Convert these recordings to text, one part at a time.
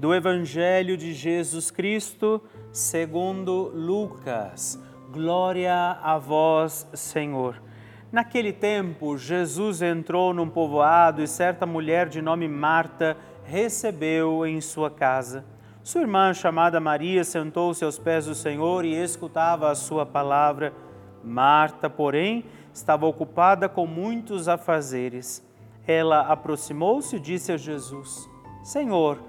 do Evangelho de Jesus Cristo, segundo Lucas. Glória a vós, Senhor. Naquele tempo, Jesus entrou num povoado e certa mulher de nome Marta recebeu em sua casa. Sua irmã, chamada Maria, sentou-se aos pés do Senhor e escutava a sua palavra. Marta, porém, estava ocupada com muitos afazeres. Ela aproximou-se e disse a Jesus: Senhor,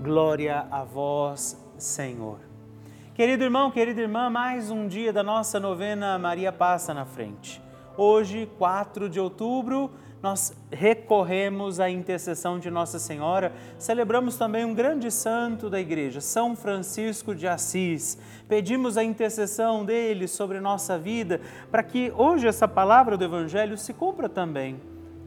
glória a vós, Senhor. Querido irmão, querida irmã, mais um dia da nossa novena Maria Passa na Frente. Hoje, 4 de outubro, nós recorremos à intercessão de Nossa Senhora, celebramos também um grande santo da igreja, São Francisco de Assis. Pedimos a intercessão dele sobre nossa vida, para que hoje essa palavra do Evangelho se cumpra também.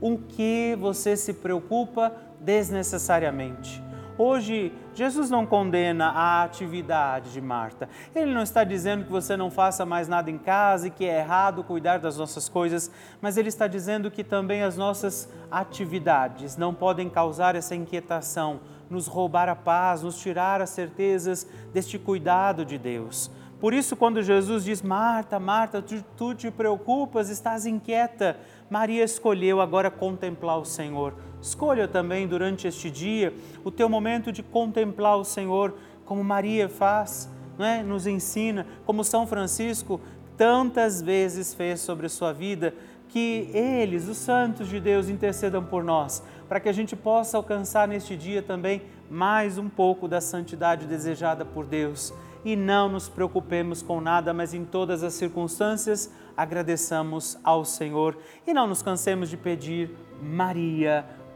O que você se preocupa desnecessariamente? Hoje, Jesus não condena a atividade de Marta. Ele não está dizendo que você não faça mais nada em casa e que é errado cuidar das nossas coisas, mas ele está dizendo que também as nossas atividades não podem causar essa inquietação, nos roubar a paz, nos tirar as certezas deste cuidado de Deus. Por isso, quando Jesus diz: Marta, Marta, tu, tu te preocupas, estás inquieta, Maria escolheu agora contemplar o Senhor Escolha também durante este dia o teu momento de contemplar o Senhor, como Maria faz, não é? nos ensina, como São Francisco tantas vezes fez sobre sua vida, que eles, os santos de Deus, intercedam por nós, para que a gente possa alcançar neste dia também mais um pouco da santidade desejada por Deus. E não nos preocupemos com nada, mas em todas as circunstâncias agradeçamos ao Senhor e não nos cansemos de pedir, Maria,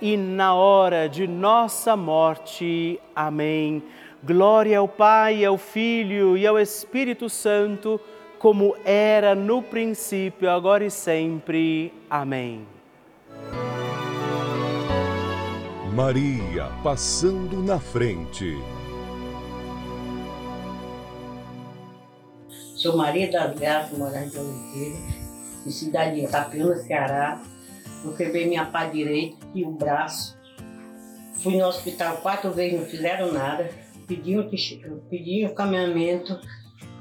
na hora de nossa morte. Amém. Glória ao Pai, ao Filho e ao Espírito Santo, como era no princípio, agora e sempre. Amém. Maria passando na frente. Sou Maria das Graças, morador de Oliveira, de cidade de Itapiúna, Ceará. Eu quebrei minha pá direita e o braço. Fui no hospital quatro vezes, não fizeram nada. Pedi um, um caminhamento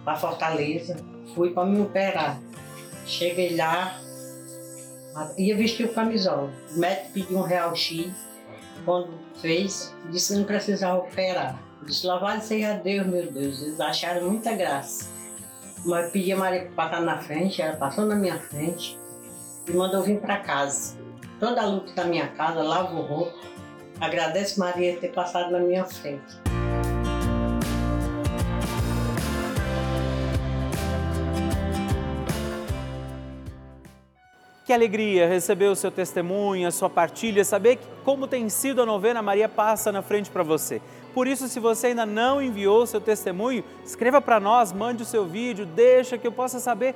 para Fortaleza. Fui para me operar. Cheguei lá, ia vestir o camisola. O médico pediu um real X. Quando fez, disse que não precisava operar. Eu disse, louvado seja Deus, meu Deus. Eles acharam muita graça. Mas pedi a Maria para passar na frente, ela passou na minha frente e mandou vir para casa. Toda a luta da minha casa, lavo roupa. Agradeço Maria ter passado na minha frente. Que alegria receber o seu testemunho, a sua partilha, saber como tem sido a novena Maria Passa na frente para você. Por isso, se você ainda não enviou o seu testemunho, escreva para nós, mande o seu vídeo, deixa que eu possa saber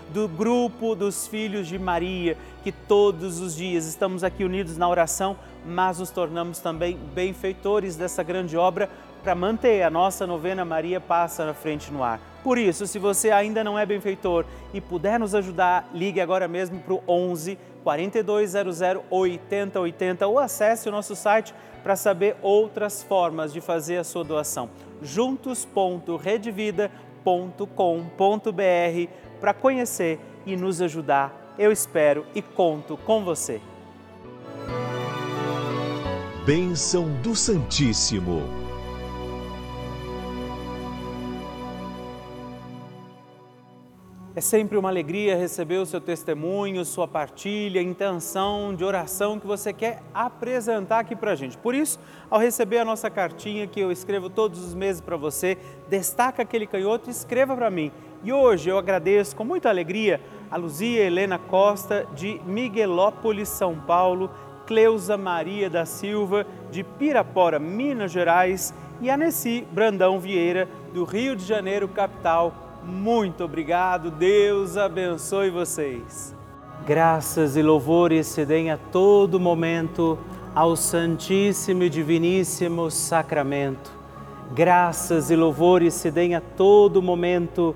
do grupo dos filhos de Maria, que todos os dias estamos aqui unidos na oração, mas nos tornamos também benfeitores dessa grande obra para manter a nossa novena Maria Passa na Frente no Ar. Por isso, se você ainda não é benfeitor e puder nos ajudar, ligue agora mesmo para o 11 4200 8080 ou acesse o nosso site para saber outras formas de fazer a sua doação juntos.redvida.com.br para conhecer e nos ajudar. Eu espero e conto com você. Bênção do Santíssimo. É sempre uma alegria receber o seu testemunho, sua partilha, intenção de oração que você quer apresentar aqui para a gente. Por isso, ao receber a nossa cartinha que eu escrevo todos os meses para você, destaca aquele canhoto e escreva para mim. E hoje eu agradeço com muita alegria a Luzia Helena Costa, de Miguelópolis, São Paulo, Cleusa Maria da Silva, de Pirapora, Minas Gerais, e a Nessi Brandão Vieira, do Rio de Janeiro, capital muito obrigado, Deus abençoe vocês. Graças e louvores se deem a todo momento ao Santíssimo e Diviníssimo Sacramento. Graças e louvores se deem a todo momento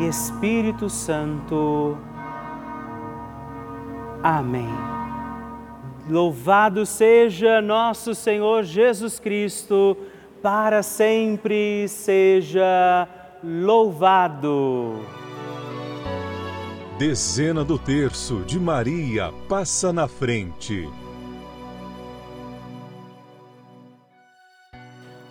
Espírito Santo. Amém. Louvado seja nosso Senhor Jesus Cristo, para sempre seja louvado. Dezena do terço de Maria passa na frente.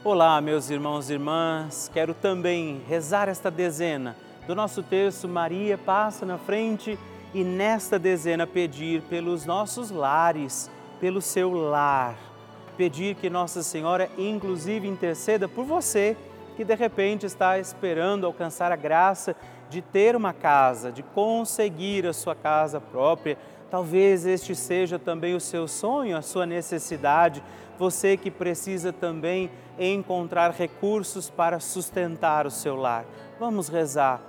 Olá, meus irmãos e irmãs. Quero também rezar esta dezena do nosso terço Maria passa na frente e nesta dezena pedir pelos nossos lares, pelo seu lar. Pedir que Nossa Senhora inclusive interceda por você que de repente está esperando alcançar a graça de ter uma casa, de conseguir a sua casa própria. Talvez este seja também o seu sonho, a sua necessidade. Você que precisa também encontrar recursos para sustentar o seu lar. Vamos rezar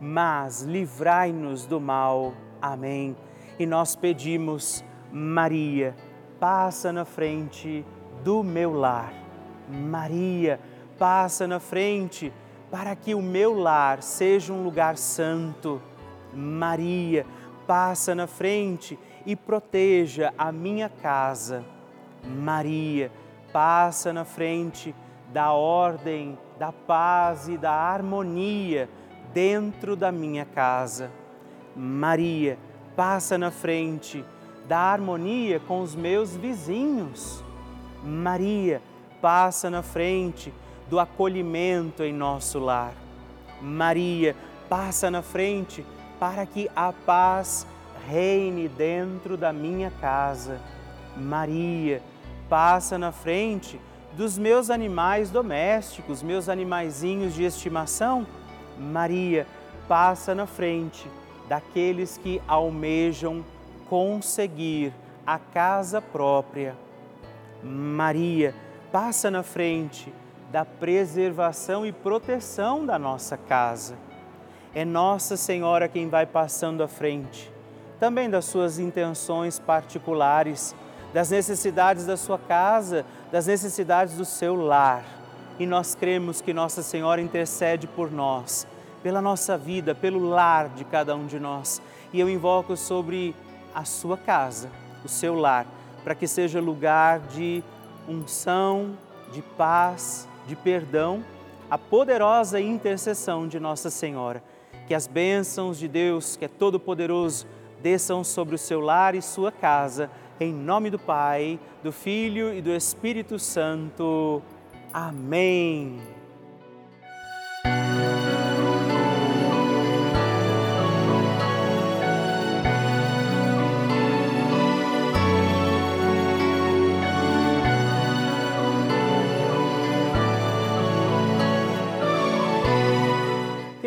mas livrai-nos do mal. Amém. E nós pedimos, Maria, passa na frente do meu lar. Maria, passa na frente para que o meu lar seja um lugar santo. Maria, passa na frente e proteja a minha casa. Maria, passa na frente da ordem, da paz e da harmonia dentro da minha casa. Maria, passa na frente da harmonia com os meus vizinhos. Maria, passa na frente do acolhimento em nosso lar. Maria, passa na frente para que a paz reine dentro da minha casa. Maria, passa na frente dos meus animais domésticos, meus animaizinhos de estimação. Maria, passa na frente daqueles que almejam conseguir a casa própria. Maria, passa na frente da preservação e proteção da nossa casa. É Nossa Senhora quem vai passando à frente, também das suas intenções particulares, das necessidades da sua casa, das necessidades do seu lar. E nós cremos que Nossa Senhora intercede por nós, pela nossa vida, pelo lar de cada um de nós. E eu invoco sobre a sua casa, o seu lar, para que seja lugar de unção, de paz, de perdão, a poderosa intercessão de Nossa Senhora. Que as bênçãos de Deus, que é todo-poderoso, desçam sobre o seu lar e sua casa, em nome do Pai, do Filho e do Espírito Santo. Amém.